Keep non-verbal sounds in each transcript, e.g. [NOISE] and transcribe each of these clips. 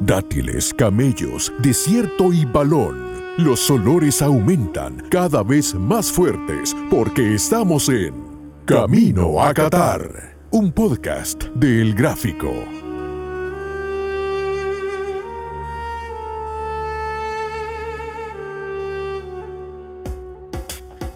Dátiles, camellos, desierto y balón. Los olores aumentan cada vez más fuertes porque estamos en Camino a Qatar, un podcast del Gráfico.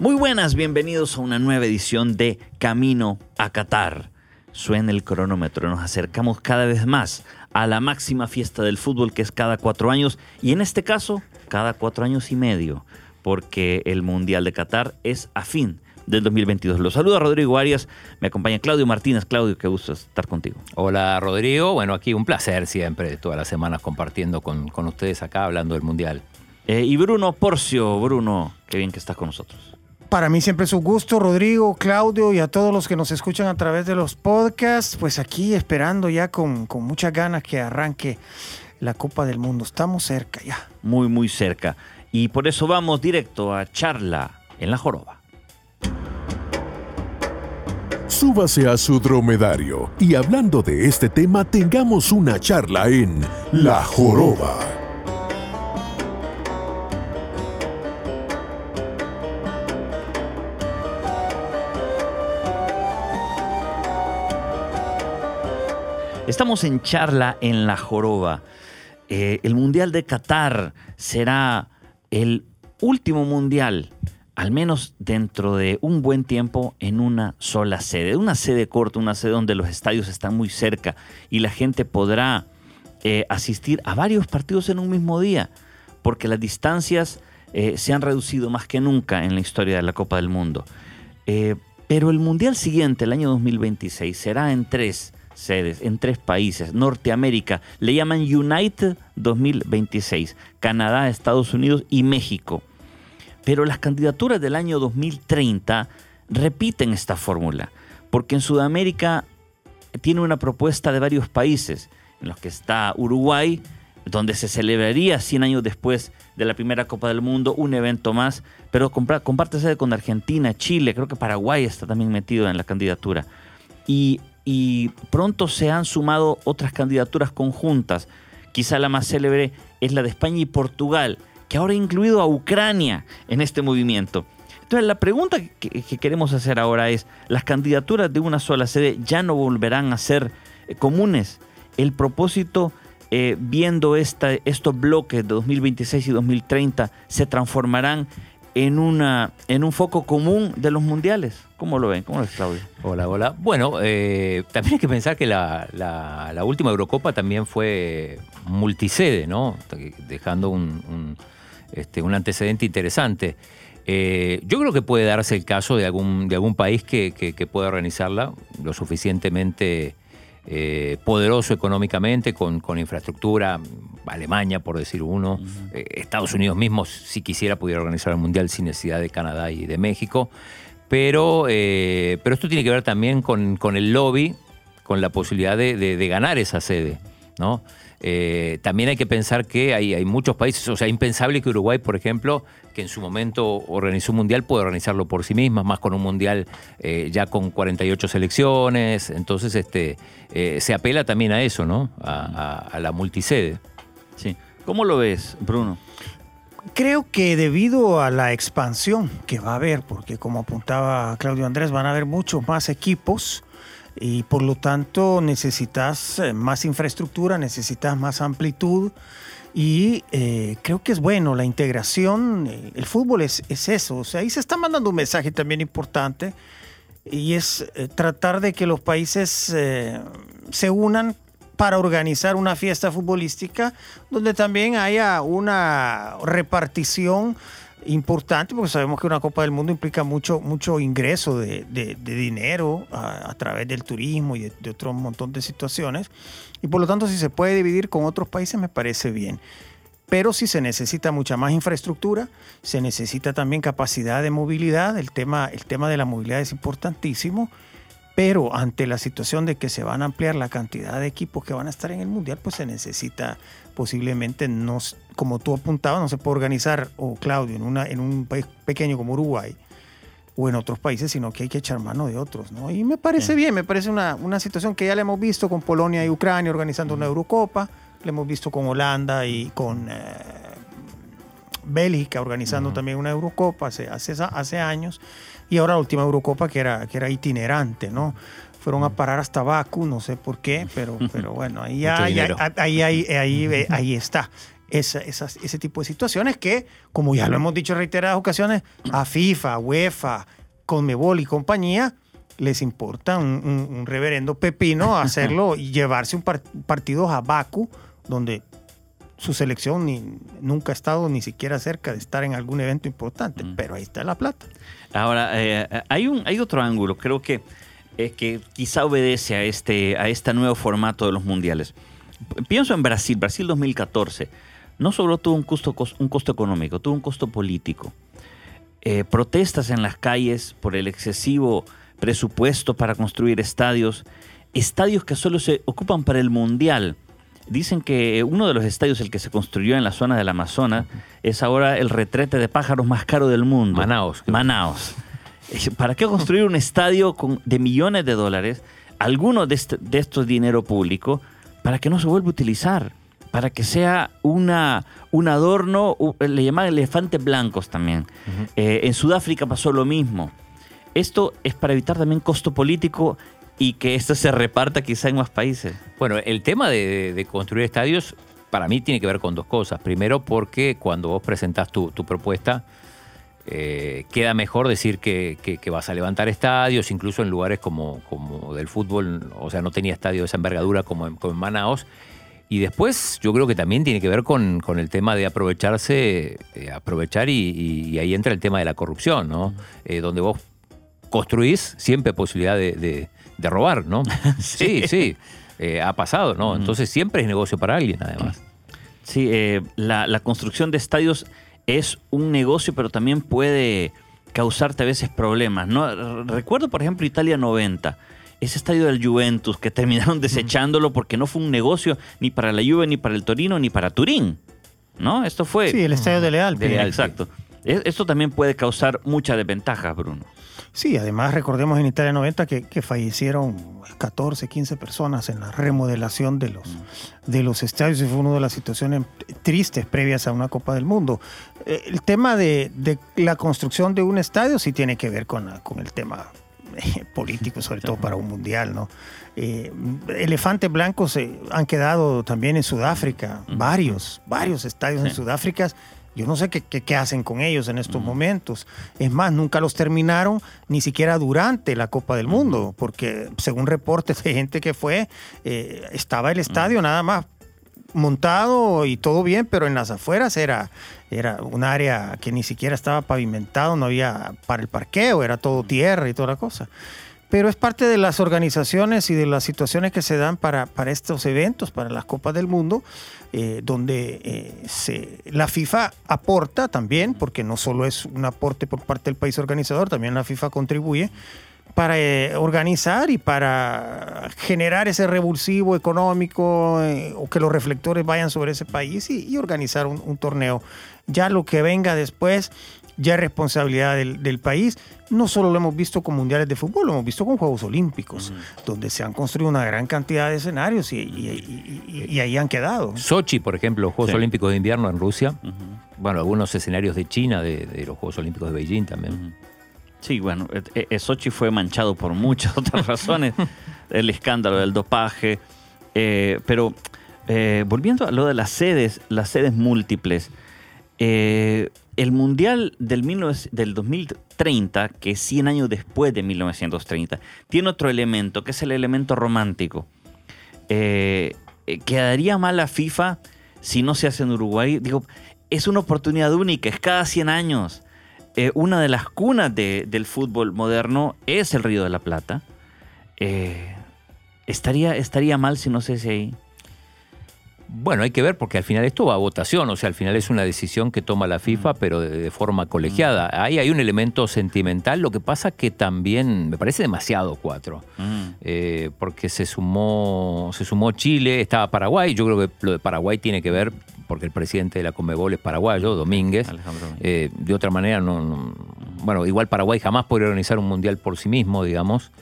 Muy buenas, bienvenidos a una nueva edición de Camino a Qatar. Suena el cronómetro, nos acercamos cada vez más a la máxima fiesta del fútbol que es cada cuatro años y en este caso cada cuatro años y medio, porque el Mundial de Qatar es a fin del 2022. Los saluda Rodrigo Arias, me acompaña Claudio Martínez. Claudio, qué gusto estar contigo. Hola Rodrigo, bueno, aquí un placer siempre, todas las semanas compartiendo con, con ustedes acá hablando del Mundial. Eh, y Bruno Porcio, Bruno, qué bien que estás con nosotros. Para mí siempre es un gusto, Rodrigo, Claudio y a todos los que nos escuchan a través de los podcasts, pues aquí esperando ya con, con muchas ganas que arranque la Copa del Mundo. Estamos cerca ya. Muy, muy cerca. Y por eso vamos directo a charla en la joroba. Súbase a su dromedario y hablando de este tema tengamos una charla en La Joroba. Estamos en charla en la joroba. Eh, el Mundial de Qatar será el último mundial, al menos dentro de un buen tiempo, en una sola sede. Una sede corta, una sede donde los estadios están muy cerca y la gente podrá eh, asistir a varios partidos en un mismo día, porque las distancias eh, se han reducido más que nunca en la historia de la Copa del Mundo. pero el Mundial siguiente, el año 2026, será en tres sedes en tres países. Norteamérica le llaman United 2026, Canadá, Estados Unidos y México. Pero las candidaturas del año 2030 repiten esta fórmula, porque en Sudamérica tiene una propuesta de varios países, en los que está Uruguay, donde se celebraría 100 años después de la primera Copa del Mundo, un evento más, pero comparte sede con Argentina, Chile, creo que Paraguay está también metido en la candidatura. Y y pronto se han sumado otras candidaturas conjuntas. Quizá la más célebre es la de España y Portugal, que ahora ha incluido a Ucrania en este movimiento. Entonces la pregunta que, queremos hacer ahora es, ¿las candidaturas de una sola sede ya no volverán a ser eh, comunes? El propósito, eh, viendo esta, estos bloques de 2026 y 2030, se transformarán en, una, en un foco común de los mundiales. ¿Cómo lo ven? ¿Cómo lo ves, Claudio? Hola, hola. Bueno, eh, también hay que pensar que la, última Eurocopa también fue multisede, ¿no? Dejando un, este, un antecedente interesante. Eh, yo creo que puede darse el caso de algún, de algún país que, que pueda organizarla lo suficientemente eh, poderoso económicamente, con, infraestructura, Alemania por decir uno, eh, Estados Unidos mismos si quisiera pudiera organizar el Mundial sin necesidad de Canadá y de México, pero, eh, pero esto tiene que ver también con, el lobby, con la posibilidad de, ganar esa sede. ¿no? También hay que pensar que hay, hay muchos países, o sea, impensable que Uruguay, por ejemplo, que en su momento organizó un mundial, puede organizarlo por sí misma, más con un mundial eh, ya con 48 selecciones. Entonces, este, eh, se apela también a eso, ¿no? A, la multisede. Sí. ¿Cómo lo ves, Bruno? Creo que debido a la expansión que va a haber, porque como apuntaba Claudio Andrés, van a haber muchos más equipos y por lo tanto necesitas eh, más infraestructura, necesitas más amplitud y eh, creo que es bueno la integración. Eh, el fútbol es, es, eso. O sea, ahí se está mandando un mensaje también importante y es eh, tratar de que los países se unan para organizar una fiesta futbolística donde también haya una repartición importante, porque sabemos que una Copa del Mundo implica mucho, mucho ingreso de, dinero a, través del turismo y de, otro montón de situaciones. Y por lo tanto, si se puede dividir con otros países, me parece bien. Pero si se necesita mucha más infraestructura, se necesita también capacidad de movilidad. El tema, el tema de la movilidad es importantísimo. Pero ante la situación de que se van a ampliar la cantidad de equipos que van a estar en el Mundial, pues se necesita posiblemente, no, como tú apuntabas, no se puede organizar, o Claudio, en, una, en un país pequeño como Uruguay o en otros países, sino que hay que echar mano de otros. ¿no? Y me parece bien, me parece una, una situación que ya la hemos visto con Polonia y Ucrania organizando una Eurocopa, lo hemos visto con Holanda y con eh, Bélgica organizando también una Eurocopa hace, hace, hace años, y ahora la última Eurocopa que era, que era itinerante, ¿no? Fueron a parar hasta Baku, no sé por qué, pero, [LAUGHS] pero bueno, ahí, ahí, ahí, ahí, ahí [LAUGHS] está. Esa, ese tipo de situaciones que, como ya lo hemos dicho en reiteradas ocasiones, a FIFA, UEFA, Conmebol y compañía les importa un, reverendo pepino [LAUGHS] hacerlo y llevarse un partido a Baku, donde su selección ni, nunca ha estado ni siquiera cerca de estar en algún evento importante, mm. pero ahí está la plata. Ahora, eh, hay, un, hay otro ángulo, creo que, es que quizá obedece a este, a este nuevo formato de los mundiales. Pienso en Brasil, Brasil 2014. No solo tuvo un costo, un costo económico, tuvo un costo político. Eh, protestas en las calles por el excesivo presupuesto para construir estadios, estadios que solo se ocupan para el mundial Dicen que uno de los estadios, el que se construyó en la zona del Amazonas, es ahora el retrete de pájaros más caro del mundo. Manaos. Manaos. ¿Para qué construir un estadio con, de millones de dólares, algunos de, este, de estos dinero público, para que no se vuelva a utilizar? Para que sea una, un adorno, le llaman elefantes blancos también. Eh, en Sudáfrica pasó lo mismo. Esto es para evitar también costo político y que esto se reparta quizá en más países. Bueno, el tema de, construir estadios para mí tiene que ver con dos cosas. Primero, porque cuando vos presentás tu, propuesta, eh, queda mejor decir que, vas a levantar estadios, incluso en lugares como, como del fútbol, o sea, no tenía estadio de esa envergadura como en, Manaos. Y después yo creo que también tiene que ver con, el tema de aprovecharse, eh, aprovechar y, ahí entra el tema de la corrupción, ¿no? Eh, donde vos construís siempre posibilidad de de robar, ¿no? [LAUGHS] sí, sí, eh, ha pasado, ¿no? Entonces siempre es negocio para alguien, además. Sí, eh, la, construcción de estadios es un negocio, pero también puede causarte a veces problemas, ¿no? Recuerdo, por ejemplo, Italia 90 ese estadio del Juventus que terminaron desechándolo porque no fue un negocio ni para la Juve, ni para el Torino, ni para Turín. ¿No? Esto fue. Sí, el estadio de Leal. De Leal, exacto. Esto también puede causar muchas desventajas, Bruno. Sí, además recordemos en Italia 90 que, fallecieron 14, 15 personas en la remodelación de los, de los estadios y fue una de las situaciones tristes previas a una Copa del Mundo. Eh, el tema de, la construcción de un estadio sí tiene que ver con, con el tema [LAUGHS] político, sobre todo para un mundial, ¿no? Eh, elefantes blancos han quedado también en Sudáfrica, varios, varios estadios en Sudáfrica. Yo no sé qué, hacen con ellos en estos momentos. Es más, nunca los terminaron ni siquiera durante la Copa del Mundo, porque según reportes de gente que fue, eh, estaba el estadio nada más montado y todo bien, pero en las afueras era, era un área que ni siquiera estaba pavimentado, no había para el parqueo, era todo tierra y toda la cosa. Pero es parte de las organizaciones y de las situaciones que se dan para, para estos eventos, para las Copas del Mundo, eh, donde eh, se, la FIFA aporta también, porque no solo es un aporte por parte del país organizador, también la FIFA contribuye para eh, organizar y para generar ese revulsivo económico o que los reflectores vayan sobre ese país y, organizar un, un torneo. Ya lo que venga después ya es responsabilidad del, país. No solo lo hemos visto con mundiales de fútbol, lo hemos visto con Juegos Olímpicos, donde se han construido una gran cantidad de escenarios y, ahí han quedado. Sochi, por ejemplo, Juegos Olímpicos de Invierno en Rusia. Bueno, algunos escenarios de China, de, los Juegos Olímpicos de Beijing también. Sí, bueno, eh, eh, Sochi fue manchado por muchas [LAUGHS] otras razones. el escándalo del dopaje. Eh, pero volviendo a lo de las sedes, las sedes múltiples. Eh, el Mundial del, del 2030, que es 100 años después de 1930, tiene otro elemento, que es el elemento romántico. Eh, eh, ¿Quedaría mal la FIFA si no se hace en Uruguay? Digo, es una oportunidad única, es cada 100 años. Eh, una de las cunas del fútbol moderno es el Río de la Plata. estaría, estaría mal si no se hace ahí. Bueno, hay que ver porque al final esto va a votación, o sea, al final es una decisión que toma la FIFA, mm. pero de, forma colegiada. Mm. Ahí hay un elemento sentimental, lo que pasa que también me parece demasiado cuatro, mm. eh, porque se sumó, se sumó Chile, estaba Paraguay, yo creo que lo de Paraguay tiene que ver porque el presidente de la Comebol es paraguayo, Domínguez. Eh, de otra manera, no, bueno, igual Paraguay jamás podría organizar un mundial por sí mismo, digamos.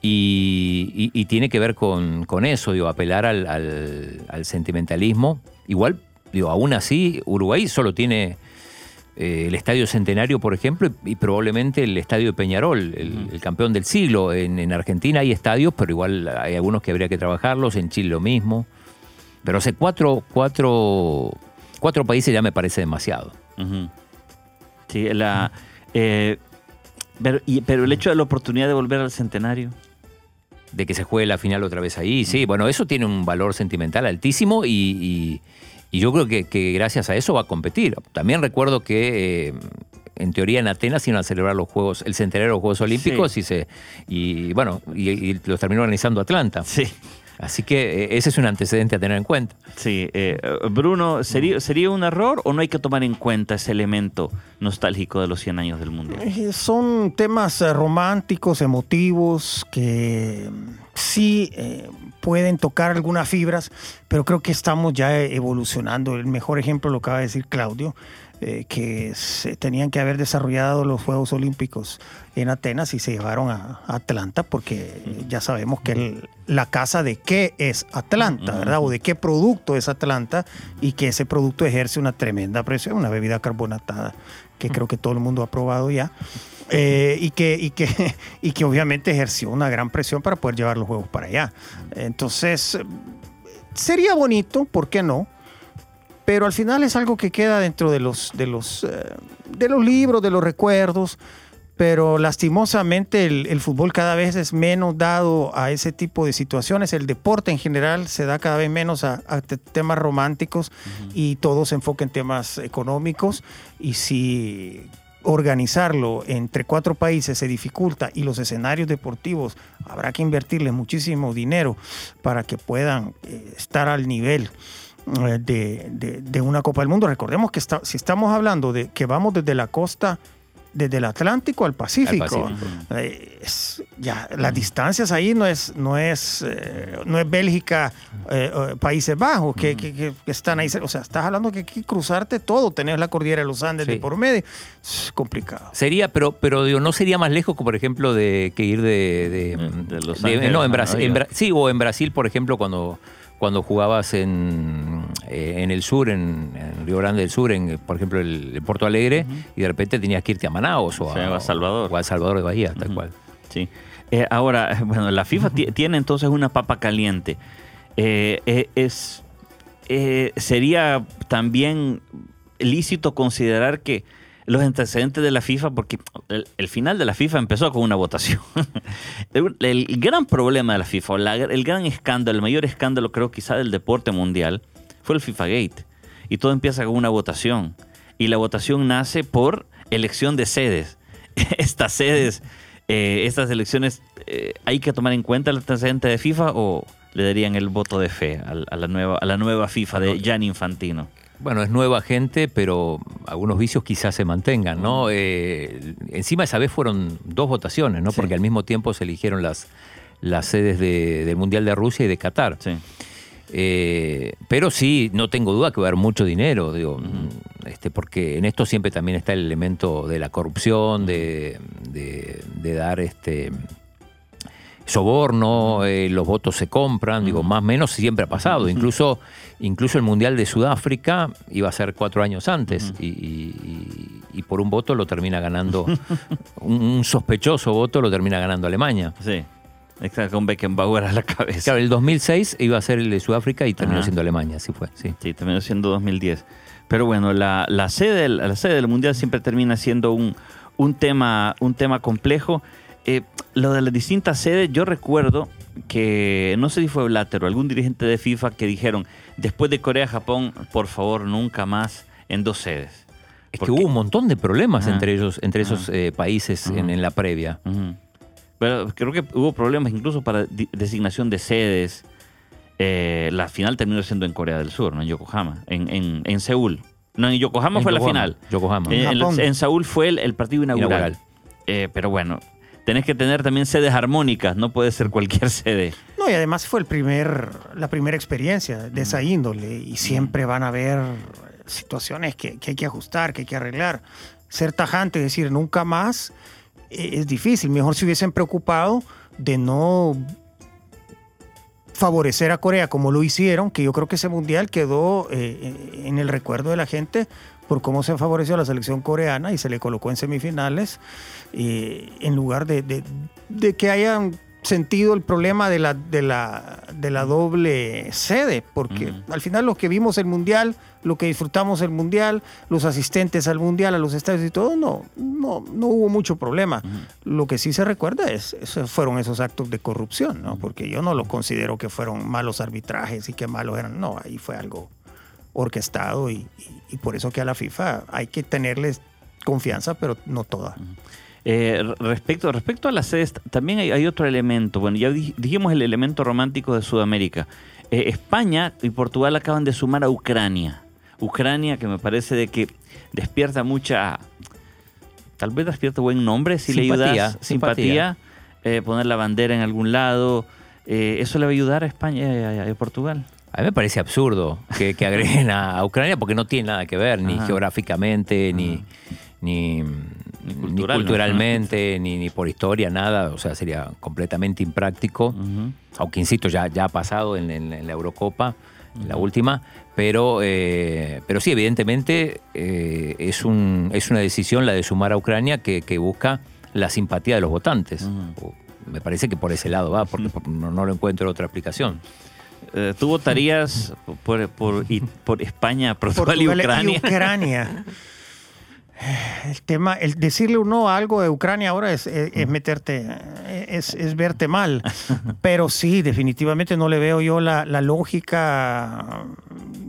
Y, tiene que ver con, eso, digo, apelar al, sentimentalismo. Igual, digo, aún así, Uruguay solo tiene eh, el Estadio Centenario, por ejemplo, y, probablemente el Estadio de Peñarol, el, campeón del siglo. En, Argentina hay estadios, pero igual hay algunos que habría que trabajarlos, en Chile lo mismo. Pero hace cuatro, cuatro, cuatro países ya me parece demasiado. Sí, la... Eh, pero, pero el hecho de la oportunidad de volver al centenario de que se juegue la final otra vez ahí. Sí, bueno, eso tiene un valor sentimental altísimo y, yo creo que, gracias a eso va a competir. También recuerdo que eh, en teoría en Atenas iban a celebrar los Juegos, el centenario de los Juegos Olímpicos y se y bueno, y, los terminó organizando Atlanta. Sí. Así que eh, ese es un antecedente a tener en cuenta. Sí, eh, Bruno, ¿sería, ¿sería un error o no hay que tomar en cuenta ese elemento nostálgico de los 100 años del Mundial? Eh, son temas románticos, emotivos, que sí pueden tocar algunas fibras, pero creo que estamos ya evolucionando. El mejor ejemplo lo acaba de decir Claudio. Eh, que se tenían que haber desarrollado los Juegos Olímpicos en Atenas y se llevaron a Atlanta porque ya sabemos que la casa de qué es Atlanta, ¿verdad? O de qué producto es Atlanta y que ese producto ejerce una tremenda presión, una bebida carbonatada que creo que todo el mundo ha probado ya. Eh, y, que, y, que, [LAUGHS] y que obviamente ejerció una gran presión para poder llevar los juegos para allá. Entonces, sería bonito, ¿por qué no? Pero al final es algo que queda dentro de los, de los, eh, de los libros, de los recuerdos, pero lastimosamente el, fútbol cada vez es menos dado a ese tipo de situaciones, el deporte en general se da cada vez menos a, temas románticos y todo se enfoca en temas económicos. Y si organizarlo entre cuatro países se dificulta y los escenarios deportivos habrá que invertirle muchísimo dinero para que puedan eh, estar al nivel eh, de, de, una Copa del Mundo. Recordemos que si estamos hablando de que vamos desde la costa, desde el Atlántico al Pacífico, eh, ya las distancias ahí no es, no es, eh, no es Bélgica, Países Bajos, que, que, están ahí. O sea, estás hablando que aquí cruzarte todo, tener la cordillera de los Andes de por medio, es complicado. Sería, pero, pero digo, no sería más lejos, por ejemplo, de que ir de, los Andes. no, en Brasil, sí, o en Brasil, por ejemplo, cuando cuando jugabas en, eh, en el sur, en, Río Grande del Sur, en, por ejemplo, el, Porto Alegre, y de repente tenías que irte a Manaus o, a, Salvador. O a Salvador de Bahía, tal cual. Sí. Eh, ahora, [LAUGHS] bueno, la FIFA [LAUGHS] tiene entonces una papa caliente. Eh, es, sería también lícito considerar que los antecedentes de la FIFA, porque el, final de la FIFA empezó con una votación. [LAUGHS] el, gran problema de la FIFA, el gran escándalo, el mayor escándalo creo quizá del deporte mundial, fue el FIFA Gate. Y todo empieza con una votación. Y la votación nace por elección de sedes. [LAUGHS] Estas sedes, eh, estas elecciones, eh, ¿hay que tomar en cuenta el antecedente de FIFA o le darían el voto de fe a, la, nueva, a la nueva FIFA de Gianni Infantino? Bueno, es nueva gente, pero algunos vicios quizás se mantengan, ¿no? Eh, encima esa vez fueron dos votaciones, ¿no? Porque al mismo tiempo se eligieron las, las sedes del Mundial de Rusia y de Qatar. Sí. Eh, pero sí, no tengo duda que va a haber mucho dinero, digo, este, porque en esto siempre también está el elemento de la corrupción, de, de dar este soborno, eh, los votos se compran, digo, más o menos siempre ha pasado. Incluso, incluso el Mundial de Sudáfrica iba a ser cuatro años antes y, por un voto lo termina ganando, [LAUGHS] un, sospechoso voto lo termina ganando Alemania. Sí. Exacto, con Beckenbauer a la cabeza. Claro, el 2006 iba a ser el de Sudáfrica y terminó siendo Alemania, así fue. Sí, sí terminó siendo 2010. Pero bueno, la, sede, la sede del Mundial siempre termina siendo un, un, tema, un tema complejo. Eh, lo de las distintas sedes, yo recuerdo que, no sé si fue Blatter o algún dirigente de FIFA que dijeron, después de Corea-Japón, por favor, nunca más en dos sedes. Es que hubo un montón de problemas entre ellos, entre esos eh, países en, la previa. Pero creo que hubo problemas incluso para designación de sedes. Eh, la final terminó siendo en Corea del Sur, no en Yokohama, en, en, Seúl. No, en Yokohama fue la final. Yokohama. En, Seúl fue el, partido inaugural. pero bueno, tenés que tener también sedes armónicas, no puede ser cualquier [LAUGHS] sede. No, y además fue el primer, la primera experiencia de esa índole y siempre van a haber situaciones que, hay que ajustar, que hay que arreglar. Ser tajante, decir nunca más, eh, es difícil. Mejor si hubiesen preocupado de no favorecer a Corea como lo hicieron, que yo creo que ese mundial quedó eh, en el recuerdo de la gente por cómo se favoreció a la selección coreana y se le colocó en semifinales, eh, en lugar de, de, de que hayan sentido el problema de la, de la, de la doble sede, porque al final los que vimos el Mundial, lo que disfrutamos el Mundial, los asistentes al Mundial, a los estadios y todo, no, no, no hubo mucho problema. Lo que sí se recuerda es, esos fueron esos actos de corrupción, ¿no? porque yo no lo considero que fueron malos arbitrajes y que malos eran, no, ahí fue algo orquestado y, y- y por eso que a la FIFA hay que tenerles confianza, pero no toda. Eh, re- respecto, respecto a las sedes, también hay, hay otro elemento. Bueno, ya di- dijimos el elemento romántico de Sudamérica. Eh, España y Portugal acaban de sumar a Ucrania. Ucrania, que me parece de que despierta mucha. Tal vez despierta buen nombre si le Simpatía, ayudas. Simpatía. eh, poner la bandera en algún lado. eh, ¿Eso le va a ayudar a España y a, a Portugal? A mí me parece absurdo que, que agreguen a, a Ucrania porque no tiene nada que ver, ni Ajá. geográficamente, ni, ni, ni cultural, ¿no? culturalmente, ni, ni por historia, nada. O sea, sería completamente impráctico. Aunque, insisto, ya, ya ha pasado en, en- en la Eurocopa, en la última. Pero, eh, pero sí, evidentemente eh, es, un, es una decisión la de sumar a Ucrania que, que busca la simpatía de los votantes. Me parece que por ese lado va, porque no, no lo encuentro otra explicación. Eh, ¿Tú votarías por, por, y- por España, Portugal, y Ucrania? Ucrania. [LAUGHS] El tema, el decirle un no a algo de Ucrania ahora es, es- es meterte, es, es verte mal. [LAUGHS] Pero sí, definitivamente no le veo yo la, la lógica,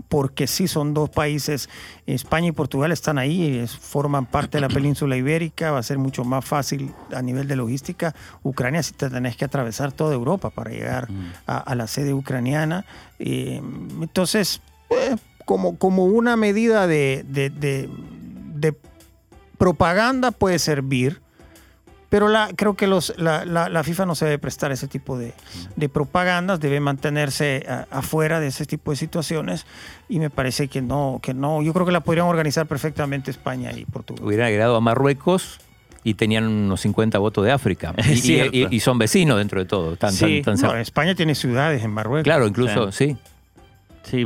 porque sí son dos países, España y Portugal están ahí, es- forman parte de la península ibérica, va a ser mucho más fácil a nivel de logística. Ucrania sí te tenés que atravesar toda Europa para llegar a, a la sede ucraniana. Eh, entonces, eh, como, como una medida de, de- de- de propaganda puede servir, pero la, creo que los, la, la- la FIFA no se debe prestar ese tipo de, de propagandas, debe mantenerse a- afuera de ese tipo de situaciones y me parece que no, que no, yo creo que la podrían organizar perfectamente España y Portugal. Hubieran agregado a Marruecos y tenían unos 50 votos de África. [LAUGHS] Y, son vecinos dentro de todo. Tan, Sí. tan- tan No, cer- España tiene ciudades en Marruecos. claro, incluso, sí. Sí,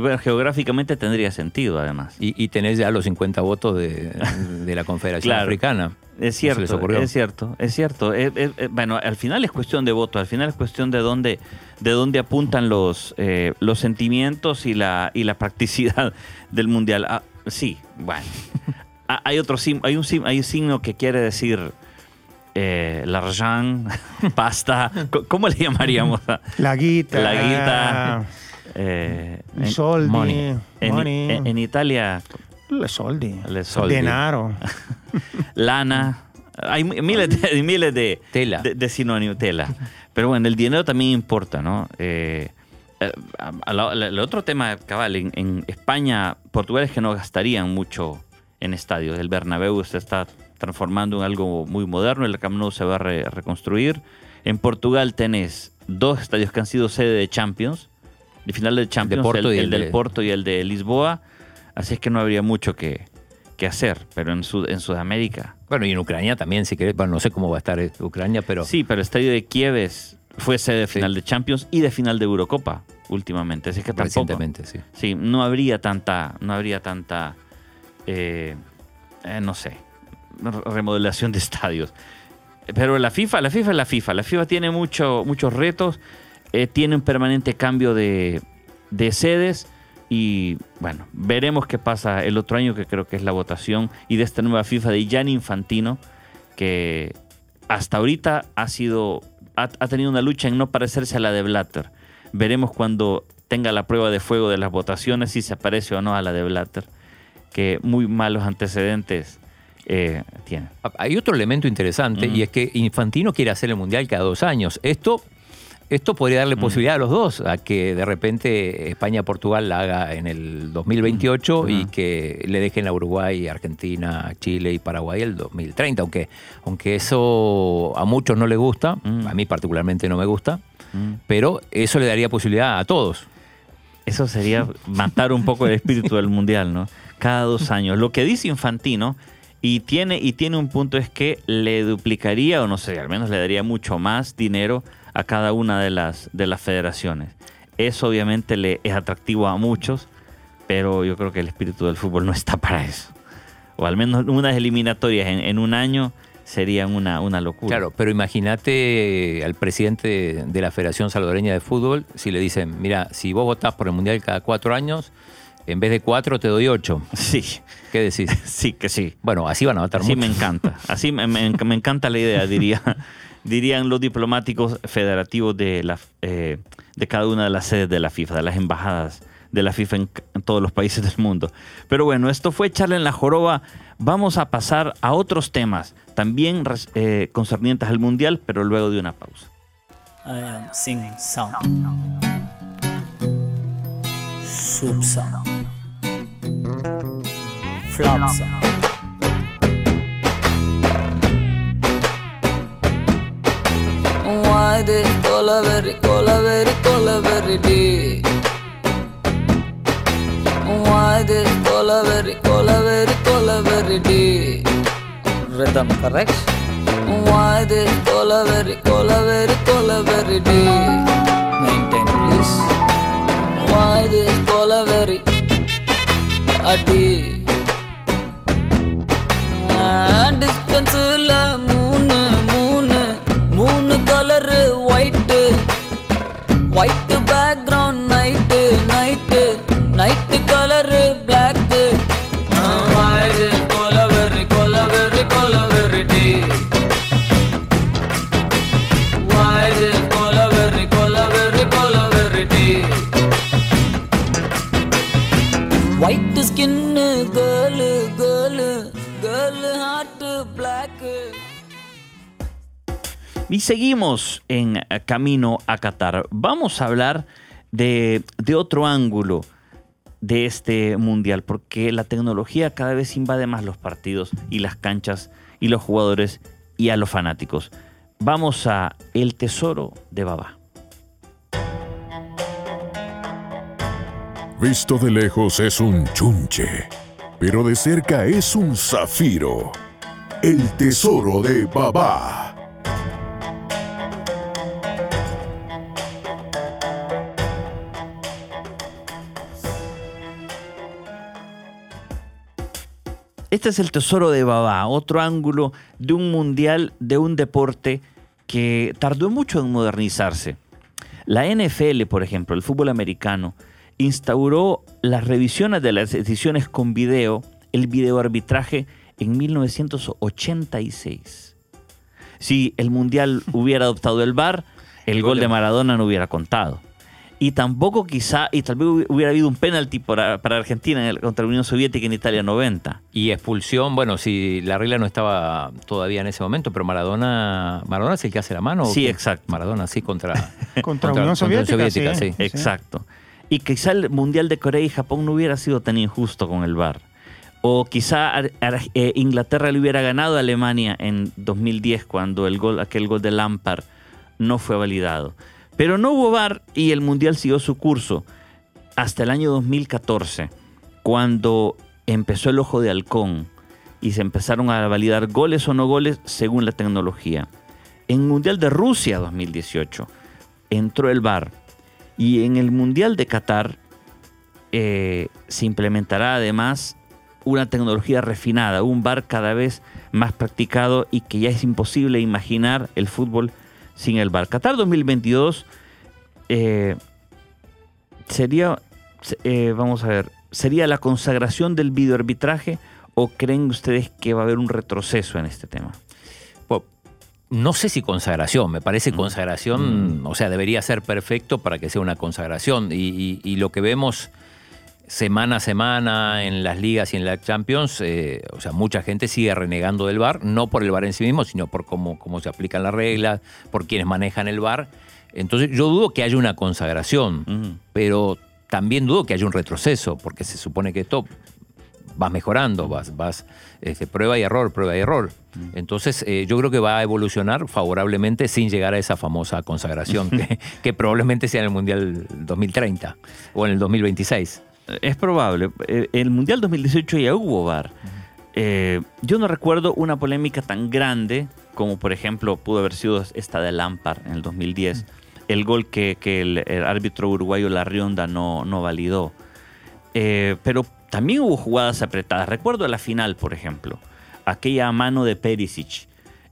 bueno, geográficamente tendría sentido además. Y, y tenés ya los 50 votos de, de la Confederación [LAUGHS] Claro. Africana. Es cierto, ocurrió. es cierto, es cierto. Eh, eh, eh, bueno, al final es cuestión de voto, al final es cuestión de dónde, de dónde apuntan los, eh, los sentimientos y la, y la practicidad [LAUGHS] del mundial. Ah, sí, bueno. Ah, hay otro sim- hay un sim- hay un signo que quiere decir eh, l'argent, [LAUGHS] pasta. ¿Cómo le llamaríamos? La guita. La guita. Eh, I en- soldi, money. en, money. en- en Italia, Le soldi. le soldi. Denaro. [LAUGHS] lana. Hay mi- miles de, miles de, Tela. de, de sinónimos, tela. Pero bueno, el dinero también importa, ¿no? Eh, el otro tema, cabal, en, en España, Portugal es que no gastarían mucho en estadios. El Bernabéu se está transformando en algo muy moderno, el Camp Nou se va a re- reconstruir. En Portugal tenés dos estadios que han sido sede de Champions, de final de Champions, el, el el del de- Porto y el de Lisboa, así es que no habría mucho que, que hacer, pero en, Sud- en Sudamérica Bueno, y en Ucrania también, si querés. Bueno, no sé cómo va a estar eh, Ucrania, pero Sí, pero el estadio de Kiev es- fue sede de final de Champions y de final de Eurocopa últimamente. Así que tampoco. recientemente, sí. Sí, no habría tanta, no habría tanta, eh, eh, no sé, re- remodelación de [LAUGHS] estadios. Pero la FIFA, la FIFA es la FIFA. La FIFA tiene mucho, muchos retos, eh, tiene un permanente cambio de, de sedes y bueno, veremos qué pasa el otro año que creo que es la votación y de esta nueva FIFA de Gianni Infantino que hasta ahorita ha sido ha, ha tenido una lucha en no parecerse a la de Blatter. Veremos cuando tenga la prueba de fuego de las votaciones si se parece o no a la de Blatter, que muy malos antecedentes eh, tiene. Hay otro elemento interesante Mm. y es que Infantino quiere hacer el Mundial cada dos años. Esto, esto podría darle Mm. posibilidad a los dos, a que de repente España-Portugal la haga en el 2028 y Ajá. que le dejen a Uruguay, Argentina, Chile y Paraguay el 2030. Aunque, aunque eso a muchos no les gusta, Mm. a mí particularmente no me gusta, Mm. pero eso le daría posibilidad a todos. Eso sería matar un poco el espíritu del mundial, ¿no? Cada dos años. Lo que dice Infantino, y tiene, y tiene un punto, es que le duplicaría, o no sé, al menos le daría mucho más dinero a cada una de las, de las federaciones. Eso obviamente le es atractivo a muchos, pero yo creo que el espíritu del fútbol no está para eso. O al menos unas eliminatorias en, en un año serían una, una locura. Claro, pero imagínate al presidente de la Federación Salvadoreña de Fútbol si le dicen, mira, si vos votás por el Mundial cada cuatro años, en vez de cuatro te doy ocho. Sí, ¿Qué decís? [LAUGHS] sí que sí. Bueno, así van a votar Así mucho. me encanta. Así me, me- me encanta la idea, diría, [LAUGHS] dirían los diplomáticos federativos de, la, eh, de cada una de las sedes de la FIFA, de las embajadas de la FIFA en, todos los países del mundo. Pero bueno, esto fue echarle en la joroba. Vamos a pasar a otros temas, también eh, concernientes al Mundial, pero luego de una pausa. I am singing sound. Flop sound. இது கொலவெறி கொலவெறி கொலவெறி டி. இது கொலவெறி கொலவெறி கொலவெறி டி. ரிதம் கரெக்ட் இது கொலவெறி கொலவெறி கொலவெறி டி. மெயின்டைன் ப்ளீஸ் இது கொலவெறி அடி. டிஸ்டன்ஸ் இல்லை Y seguimos en eh, camino a Qatar. Vamos a hablar de, de otro ángulo de este mundial, porque la tecnología cada vez invade más los partidos y las canchas y los jugadores y a los fanáticos. Vamos a El Tesoro de Baba. Visto de lejos es un chunche, pero de cerca es un zafiro. El tesoro de Baba. Este es el tesoro de Baba, otro ángulo de un mundial, de un deporte que tardó mucho en modernizarse. La NFL, por ejemplo, el fútbol americano, instauró las revisiones de las decisiones con video, el videoarbitraje, en 1986. Si el mundial hubiera adoptado el VAR, el gol de Maradona no hubiera contado. Y tampoco quizá, y tal vez hubiera habido un penalti para, para Argentina en el- contra la Unión Soviética en Italia 90. Y expulsión, bueno, si la regla no estaba todavía en ese momento, pero Maradona, Maradona es el que hace la mano. ¿o Sí, exacto. Maradona, sí, contra, [LAUGHS] Contra Unión Soviética, sí. sí. Sí. Exacto. Y quizá el Mundial de Corea y Japón no hubiera sido tan injusto con el VAR. O quizá Ar- Ar- eh, Inglaterra le hubiera ganado a Alemania en 2010 cuando el gol, aquel gol de Lampard no fue validado. Pero no hubo VAR y el Mundial siguió su curso hasta el año 2014, cuando empezó el ojo de halcón y se empezaron a validar goles o no goles según la tecnología. En el Mundial de Rusia 2018 entró el VAR y en el Mundial de Qatar eh, se implementará además una tecnología refinada, un VAR cada vez más practicado y que ya es imposible imaginar el fútbol sin el VAR. Qatar 2022 eh, sería, eh, vamos a ver, sería la consagración del videoarbitraje o creen ustedes que va a haber un retroceso en este tema? No sé si consagración, me parece consagración, o sea, debería ser perfecto para que sea una consagración. Y, y- y lo que vemos semana a semana en las ligas y en la Champions, eh, o sea, mucha gente sigue renegando del VAR, no por el VAR en sí mismo, sino por cómo, cómo se aplican las reglas, por quienes manejan el VAR. Entonces, yo dudo que haya una consagración, pero también dudo que haya un retroceso, porque se supone que esto vas mejorando, vas, vas este, prueba y error, prueba y error. Entonces, eh, yo creo que va a evolucionar favorablemente sin llegar a esa famosa consagración [LAUGHS] que, que probablemente sea en el Mundial 2030 o en el 2026. Es probable. Eh, En el Mundial 2018 ya hubo VAR. Eh, yo no recuerdo una polémica tan grande como por ejemplo pudo haber sido esta de Lampard en el 2010, el gol que, que el, el árbitro uruguayo Larrionda no, no validó. Eh, pero también hubo jugadas apretadas. Recuerdo la final, por ejemplo, aquella mano de Perisic,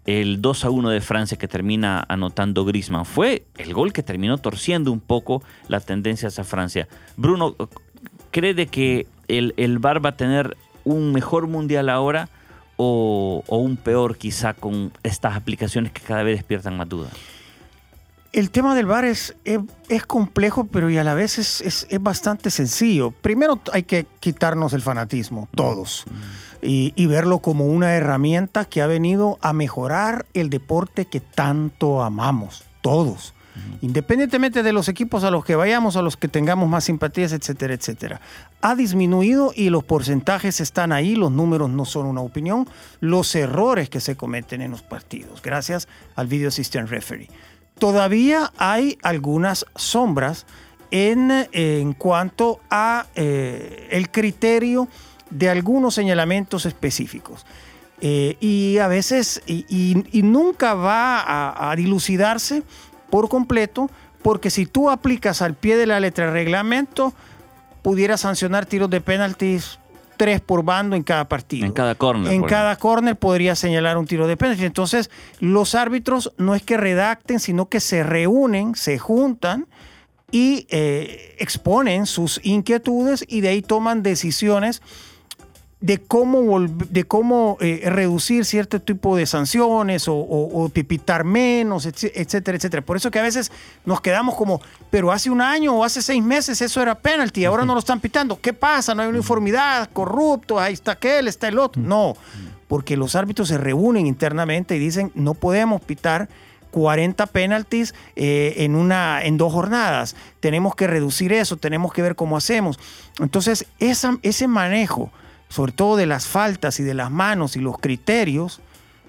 el 2 a 1 de Francia que termina anotando Griezmann. Fue el gol que terminó torciendo un poco las tendencias a Francia. Bruno, ¿cree de que el, el VAR va a tener un mejor mundial ahora o, o un peor quizá con estas aplicaciones que cada vez despiertan más dudas? El tema del VAR es, es, es complejo, pero y a la vez es, es- es bastante sencillo. Primero hay que quitarnos el fanatismo, todos, y, y verlo como una herramienta que ha venido a mejorar el deporte que tanto amamos, todos. Independientemente de los equipos a los que vayamos, a los que tengamos más simpatías, etcétera, etcétera. Ha disminuido y los porcentajes están ahí, los números no son una opinión, los errores que se cometen en los partidos, gracias al Video System Referee todavía hay algunas sombras en, cuanto a eh, el criterio de algunos señalamientos específicos. Eh, y a veces, y, nunca va a dilucidarse por completo, porque si tú aplicas al pie de la letra el reglamento, pudiera sancionar tiros de penaltis tres por bando en cada partido. En cada córner, En cada córner podría señalar un tiro de penalti. Entonces, los árbitros no es que redacten, sino que se reúnen, se juntan y eh, exponen sus inquietudes y de ahí toman decisiones de cómo, de cómo eh, reducir cierto tipo de sanciones o, o- o pipitar menos, etc- etcétera, etcétera. Por eso que a veces nos quedamos como, pero hace un año o hace seis meses eso era penalty, ahora no lo están pitando. ¿Qué pasa? No hay uniformidad, corrupto, ahí está aquel, está el otro. No, porque los árbitros se reúnen internamente y dicen, no podemos pitar 40 penaltis eh, en, una, en dos jornadas. Tenemos que reducir eso, tenemos que ver cómo hacemos. Entonces, esa, ese manejo, sobre todo de las faltas y de las manos y los criterios,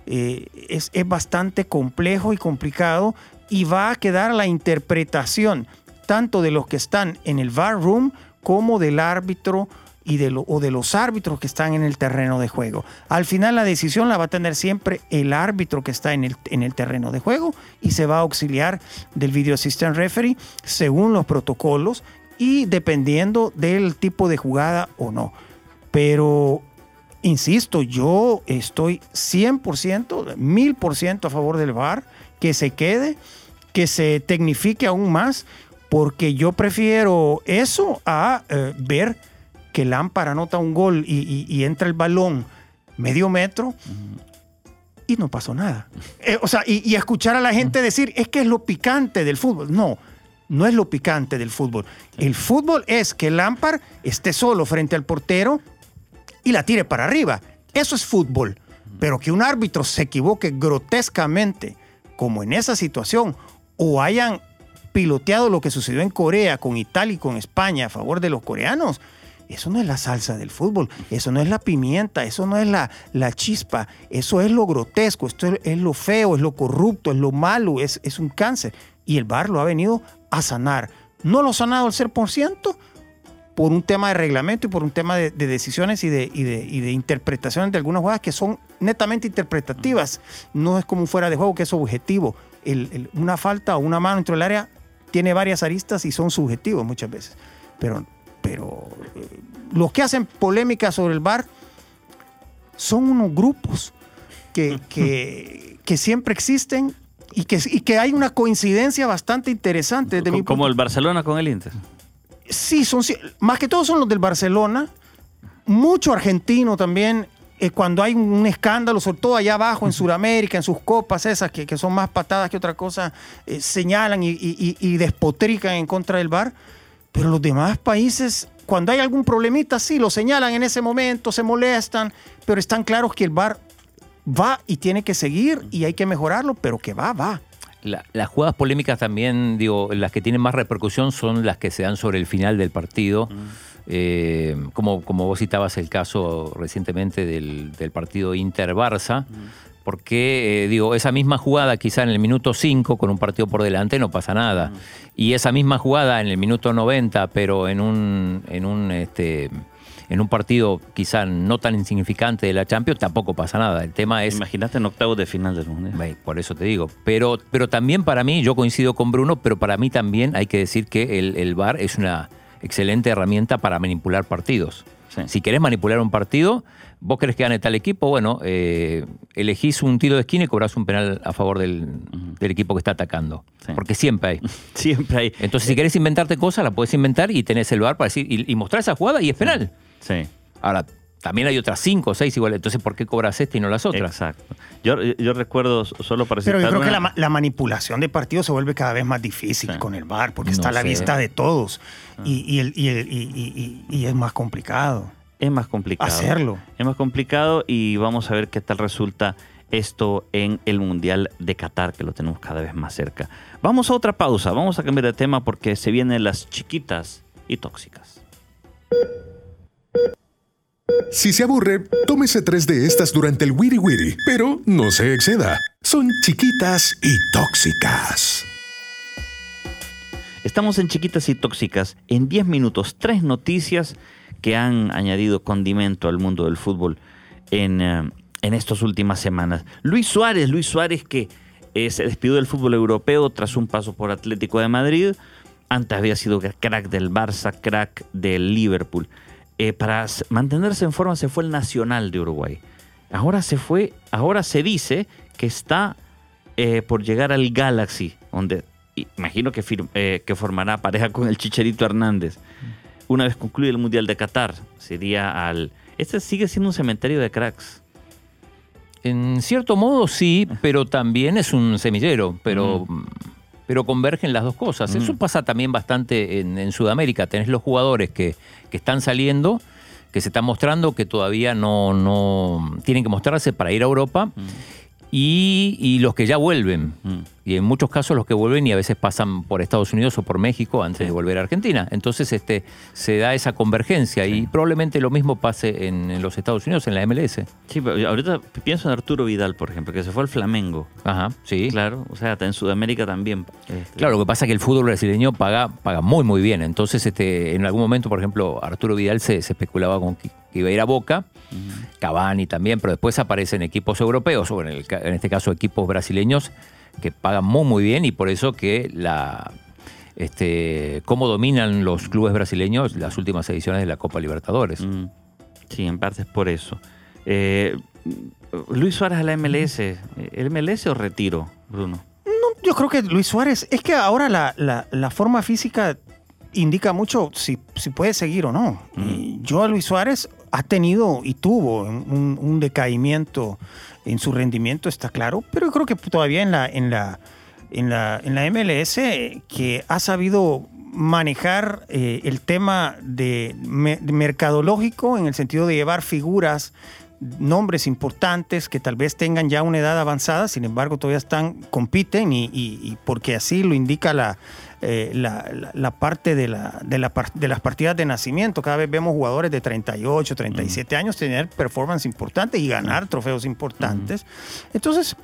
eh, es, es bastante complejo y complicado y va a quedar la interpretación tanto de los que están en el VAR room como del árbitro y de lo- o de los árbitros que están en el terreno de juego. Al final la decisión la va a tener siempre el árbitro que está en el, en el terreno de juego y se va a auxiliar del Video Assistant Referee según los protocolos y dependiendo del tipo de jugada o no. Pero, insisto, yo estoy 100%, 1000% a favor del VAR, que se quede, que se tecnifique aún más, porque yo prefiero eso a eh, ver que Lampard anota un gol y, y- y entra el balón medio metro y no pasó nada. Eh, o sea, y, y escuchar a la gente decir, es que es lo picante del fútbol. No, no es lo picante del fútbol. El fútbol es que Lampard esté solo frente al portero y la tire para arriba. Eso es fútbol. Pero que un árbitro se equivoque grotescamente, como en esa situación, o hayan piloteado lo que sucedió en Corea con Italia y con España a favor de los coreanos, eso no es la salsa del fútbol, eso no es la pimienta, eso no es la, la chispa, eso es lo grotesco, esto es, lo feo, es lo corrupto, es lo malo, es, es un cáncer. Y el VAR lo ha venido a sanar. No lo ha sanado al 100%, por un tema de reglamento y por un tema de, de decisiones y de, y, de, y de interpretaciones de algunas jugadas que son netamente interpretativas. No es como un fuera de juego que es objetivo. El- el- una falta o una mano dentro del área tiene varias aristas y son subjetivos muchas veces. Pero, pero eh, los que hacen polémica sobre el VAR son unos grupos que, que, [LAUGHS] que siempre existen y que, y que hay una coincidencia bastante interesante. Desde mi Como el Barcelona con el Inter. Sí, son, más que todo son los del Barcelona. Mucho argentino también. eh, cuando hay un escándalo, sobre todo allá abajo en Sudamérica, en sus copas esas que, que son más patadas que otra cosa, eh, señalan y- y despotrican en contra del VAR. Pero los demás países, cuando hay algún problemita, sí, lo señalan en ese momento, se molestan, pero están claros que el VAR va y tiene que seguir y hay que mejorarlo, pero que va, va. La- las jugadas polémicas también, digo, las que tienen más repercusión son las que se dan sobre el final del partido. Eh, como, como vos citabas el caso recientemente del, del partido Inter-Barça, porque, eh, digo, esa misma jugada quizá en el minuto 5 con un partido por delante no pasa nada. Y esa misma jugada en el minuto 90, pero en un, en un, este, en un partido quizá no tan insignificante de la Champions, tampoco pasa nada. El tema es... Imagínate en octavos de final del. Ve, Por eso te digo. Pero, pero también para mí, yo coincido con Bruno, pero para mí también hay que decir que el, el VAR es una excelente herramienta para manipular partidos. Sí. Si querés manipular un partido, vos querés que gane tal equipo, bueno, eh, elegís un tiro de esquina y cobrás un penal a favor del, del equipo que está atacando. Sí. Porque siempre hay. [LAUGHS] Siempre hay. Entonces, si querés inventarte cosas, la podés inventar y tenés el VAR para decir, y, y mostrar esa jugada y es penal. Sí. Ahora, también hay otras cinco o seis iguales. Entonces, ¿por qué cobras esta y no las otras? Exacto. Yo, yo recuerdo, solo para Pero yo creo que la, ma- la manipulación de partidos se vuelve cada vez más difícil Sí. con el VAR, porque No está a la sé. vista de todos y, y el- y el- y- y- y- y es más complicado es más complicado. hacerlo. Es más complicado y vamos a ver qué tal resulta esto en el Mundial de Qatar, que lo tenemos cada vez más cerca. Vamos a otra pausa, vamos a cambiar de tema porque se vienen las chiquitas y tóxicas. Si se aburre, tómese tres de estas durante el Wiri Wiri, pero no se exceda. Son chiquitas y tóxicas. Estamos en Chiquitas y Tóxicas. En 10 minutos, tres noticias que han añadido condimento al mundo del fútbol en, eh, en estas últimas semanas. Luis Suárez, Luis Suárez que eh, se despidió del fútbol europeo tras un paso por Atlético de Madrid. Antes había sido crack del Barça, crack del Liverpool. Eh, para mantenerse en forma se fue el Nacional de Uruguay. Ahora se fue, ahora se dice que está eh, por llegar al Galaxy, donde imagino que, fir- eh, que formará pareja con el Chicharito Hernández. Una vez concluye el Mundial de Qatar, sería al... Este sigue siendo un cementerio de cracks. En cierto modo sí, [LAUGHS] pero también es un semillero, pero, pero convergen las dos cosas. Eso Mm. pasa también bastante en, en Sudamérica. Tenés los jugadores que, que están saliendo, que se están mostrando, que todavía no, no tienen que mostrarse para ir a Europa, y, y los que ya vuelven. Mm. Y en muchos casos los que vuelven y a veces pasan por Estados Unidos o por México antes Sí. de volver a Argentina. Entonces este, se da esa convergencia y probablemente lo mismo pase en, en los Estados Unidos, en la MLS. Sí, pero ahorita pienso en Arturo Vidal, por ejemplo, que se fue al Flamengo. Ajá, sí. Claro, o sea, hasta en Sudamérica también. este, Claro, lo que pasa es que el fútbol brasileño paga, paga muy, muy bien. Entonces, este, en algún momento, por ejemplo, Arturo Vidal se, se especulaba con que, iba a ir a Boca, Cavani también, pero después aparecen equipos europeos, o en, el en este caso equipos brasileños, que pagan muy, muy bien y por eso que la... Este, cómo dominan los clubes brasileños las últimas ediciones de la Copa Libertadores. Mm, Sí, en parte es por eso. Eh, Luis Suárez a la MLS. ¿El MLS o retiro, Bruno? No, yo creo que Luis Suárez, es que ahora la, la- la forma física indica mucho si, si puede seguir o no. Y yo a Luis Suárez ha tenido y tuvo un, un decaimiento en su rendimiento, está claro, pero yo creo que todavía en la, en la, en la, en la MLS que ha sabido manejar eh, el tema de, me- de mercadológico en el sentido de llevar figuras nombres importantes que tal vez tengan ya una edad avanzada, sin embargo todavía están, compiten y porque así lo indica la, eh, la, la- la parte de, la, de, la de las partidas de nacimiento. Cada vez vemos jugadores de 38, 37 años tener performance importantes y ganar trofeos importantes. Entonces,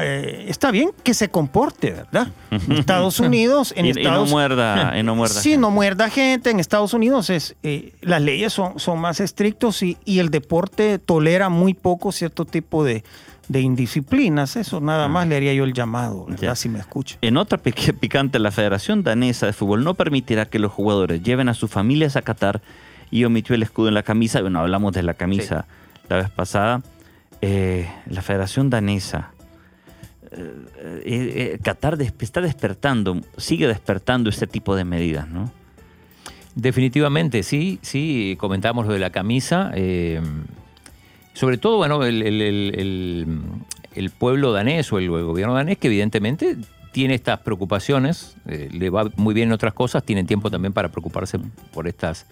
eh, está bien que se comporte, ¿verdad? Estados Unidos, en y, y no Estados muerda, y no muerda Sí, gente. no muerda gente. En Estados Unidos es, eh, las leyes son, son más estrictos y, y el deporte tolera muy poco cierto tipo de, de indisciplinas. Eso nada más le haría yo el llamado, ¿verdad? Ah. Ya. Si me escucha. En otra [LAUGHS] picante, la Federación Danesa de Fútbol no permitirá que los jugadores lleven a sus familias a Qatar y omitió el escudo en la camisa. Bueno, hablamos de la camisa la vez pasada. Eh, la Federación Danesa. eh, eh, Qatar des- está despertando, sigue despertando este tipo de medidas, ¿no? Definitivamente, sí, sí, comentábamos lo de la camisa. Sobre todo, bueno, el, el- el- pueblo danés o el, gobierno danés, que evidentemente tiene estas preocupaciones, eh, le va muy bien en otras cosas, tienen tiempo también para preocuparse por estas.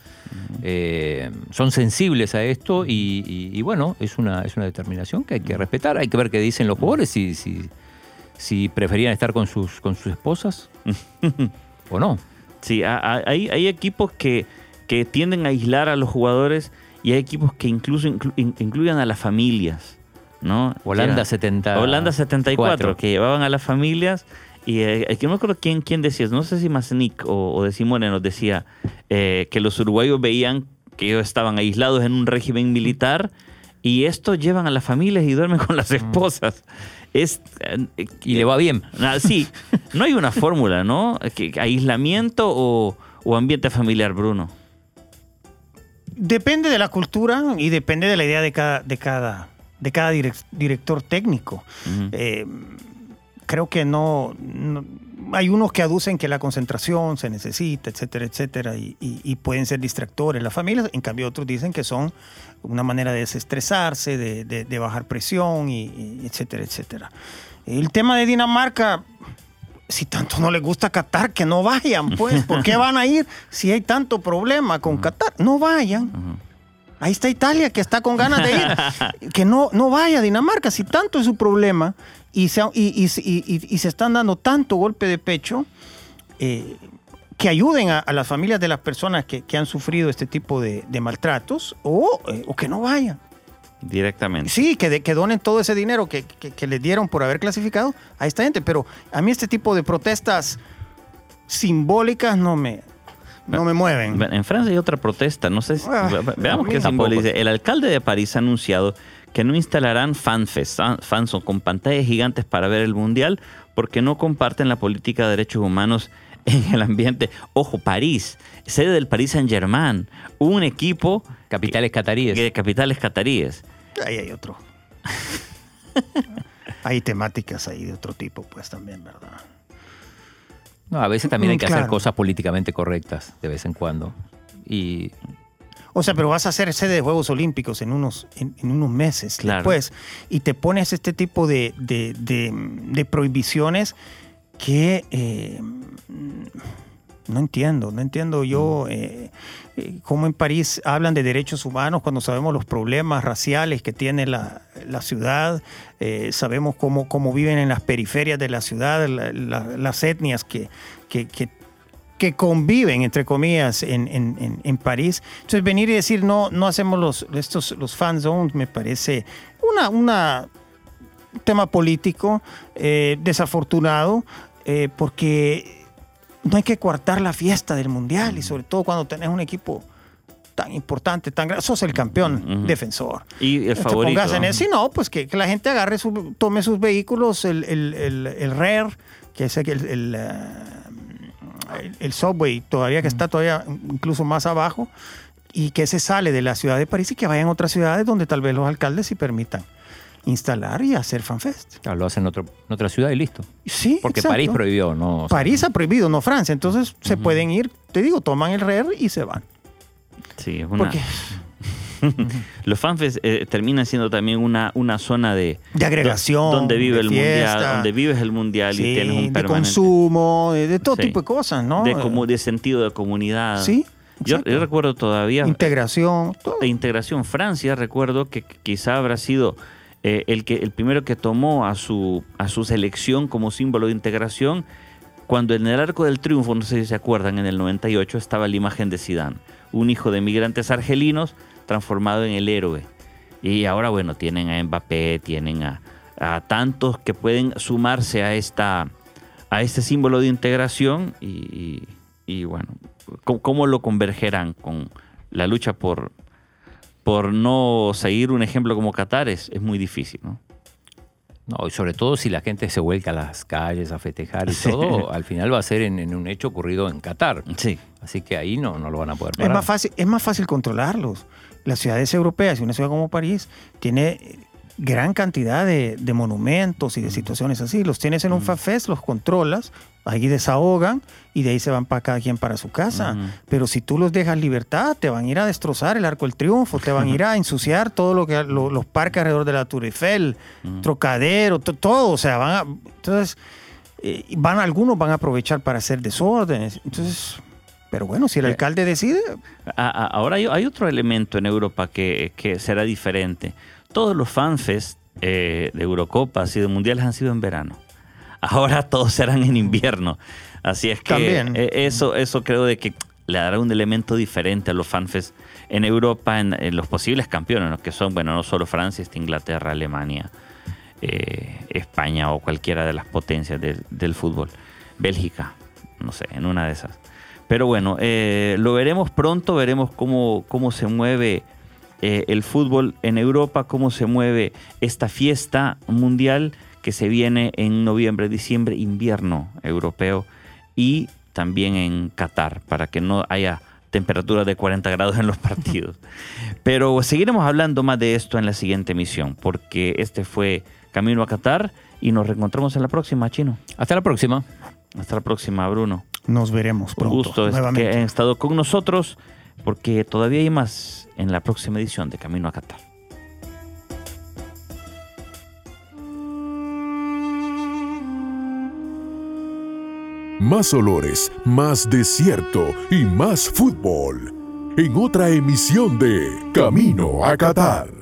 eh, son sensibles a esto y, y- y bueno, es una, es una determinación que hay que respetar. Hay que ver qué dicen los jugadores, si, si, si preferían estar con sus, con sus esposas [LAUGHS] o no. Sí, hay, hay equipos que, que tienden a aislar a los jugadores y hay equipos que incluso inclu- in- incluyen a las familias, ¿no? Holanda Era- 70. Holanda 74, que llevaban a las familias y eh, es que no me acuerdo quién, quién decía, no sé si Masnik o, o de Simone nos decía eh, que los uruguayos veían que ellos estaban aislados en un régimen militar y estos llevan a las familias y duermen con las esposas. Es, eh, Y le va bien. Ah, sí, [LAUGHS] no hay una fórmula, ¿no? Que- aislamiento o, o ambiente familiar, Bruno. Depende de la cultura y depende de la idea de cada, de cada, de cada direc- director técnico. Eh, creo que no, no- Hay unos que aducen que la concentración se necesita, etcétera, etcétera, y, y- y pueden ser distractores las familias. En cambio, otros dicen que son una manera de desestresarse, de, de- de bajar presión, y, y etcétera, etcétera. El tema de Dinamarca, si tanto no les gusta Qatar, que no vayan, pues. ¿Por qué van a ir si hay tanto problema con Qatar? No vayan. Ahí está Italia, que está con ganas de ir. [LAUGHS] que no, no vaya a Dinamarca, si tanto es su problema y se, y, se están dando tanto golpe de pecho, eh, que ayuden a, a las familias de las personas que, que han sufrido este tipo de, de maltratos o, eh, o que no vayan. Directamente. Sí, que, de- que donen todo ese dinero que, que- que les dieron por haber clasificado a esta gente. Pero a mí este tipo de protestas simbólicas no me, no me mueven. En Francia hay otra protesta, no sé si, Ah, ve- veamos qué simboliza. El alcalde de París ha anunciado que no instalarán fanfests, fan- fans con pantallas gigantes para ver el mundial porque no comparten la política de derechos humanos [LAUGHS] en el ambiente. Ojo, París, sede del Paris Saint-Germain, un equipo Capitales cataríes. de capitales cataríes. Ahí hay otro. [LAUGHS] hay temáticas ahí de otro tipo, pues también, ¿verdad? No, a veces también hay que hacer cosas políticamente correctas de vez en cuando. Y O sea, pero vas a hacer sede de Juegos Olímpicos en unos, en, en unos meses Claro. después y te pones este tipo de, de- de- de prohibiciones que eh, no entiendo, no entiendo yo eh, eh, cómo en París hablan de derechos humanos cuando sabemos los problemas raciales que tiene la, la ciudad, eh, sabemos cómo, cómo viven en las periferias de la ciudad, la- la- las etnias que, que, que que conviven, entre comillas, en, en- en- París. Entonces, venir y decir, no, no hacemos los, estos, los fan zones, me parece una, una un tema político desafortunado, porque no hay que coartar la fiesta del Mundial, y sobre todo cuando tenés un equipo tan importante, tan grande, sos el campeón defensor. Y el Te favorito. pongas en ¿no? eso, sí, no, pues que, que la gente agarre, su- tome sus vehículos, el, el, el, el RER, que es el, el, eh, el- el subway, todavía que está todavía incluso más abajo, y que se sale de la ciudad de París y que vayan a otras ciudades donde tal vez los alcaldes sí permitan instalar y hacer fanfest. claro, lo hacen en, otro- en otra ciudad y listo. Sí, Porque exacto. París prohibió, ¿no? O sea, París ha prohibido, no Francia. Entonces se pueden ir, te digo, toman el RER y se van. Sí, es una- Porque [LAUGHS] Los fanfests eh, terminan siendo también una, una zona de, de agregación. do- donde vive de el fiesta, mundial, donde vives el mundial sí, y tienes un de permanente consumo, de, de todo Sí. tipo de cosas, ¿no? de, como, de sentido de comunidad. Sí, Yo, recuerdo todavía Integración, todo. de integración Francia, recuerdo que quizá habrá sido eh, el que el primero que tomó a su a su selección como símbolo de integración cuando en el Arco del Triunfo, no sé si se acuerdan, en el 98 estaba la imagen de Sidán, un hijo de migrantes argelinos transformado en el héroe. Y ahora, bueno, tienen a Mbappé, tienen a, a tantos que pueden sumarse a esta a este símbolo de integración y, y- y, bueno, ¿cómo, cómo lo convergerán con la lucha por, por no seguir un ejemplo como Qatar? Es, es muy difícil, ¿no? No, y sobre todo si la gente se vuelca a las calles a festejar y [LAUGHS] Sí. todo, al final va a ser en, en un hecho ocurrido en Qatar. Sí. Así que ahí no, no lo van a poder Es parar. más, fácil, es más fácil controlarlos. Las ciudades europeas y una ciudad como París tiene gran cantidad de, de monumentos y de situaciones así. Los tienes en un FAFES, los controlas, ahí desahogan y de ahí se van para cada quien para su casa. Pero si tú los dejas libertad, te van a ir a destrozar el Arco del Triunfo, te van a ir a ensuciar todo lo que lo- los parques alrededor de la Tour Eiffel, Trocadero, to- todo. O sea, van a, entonces eh, van algunos van a aprovechar para hacer desórdenes. Entonces, pero bueno, si el alcalde decide, ahora hay, hay otro elemento en Europa que, que será diferente. Todos los fanfests eh, de Eurocopas y de Mundiales han sido en verano. [LAUGHS] Ahora todos serán en invierno. Así es que También. eh, eso, eso creo de que le dará un elemento diferente a los fanfests en Europa, en, en los posibles campeones, ¿no? que son, bueno, no solo Francia, está Inglaterra, Alemania, eh, España o cualquiera de las potencias del, del fútbol. Bélgica, no sé, en una de esas. Pero bueno, eh, lo veremos pronto, veremos cómo, cómo se mueve eh, el fútbol en Europa, cómo se mueve esta fiesta mundial que se viene en noviembre, diciembre, invierno europeo y también en Qatar, para que no haya temperatura de 40 grados en los partidos. [LAUGHS] Pero seguiremos hablando más de esto en la siguiente emisión, porque este fue Camino a Qatar y nos reencontramos en la próxima, Chino. Hasta la próxima. Hasta la próxima, Bruno. Nos veremos pronto. Un gusto nuevamente. que han estado con nosotros, porque todavía hay más en la próxima edición de Camino a Qatar. Más olores, más desierto y más fútbol. En otra emisión de Camino a Qatar.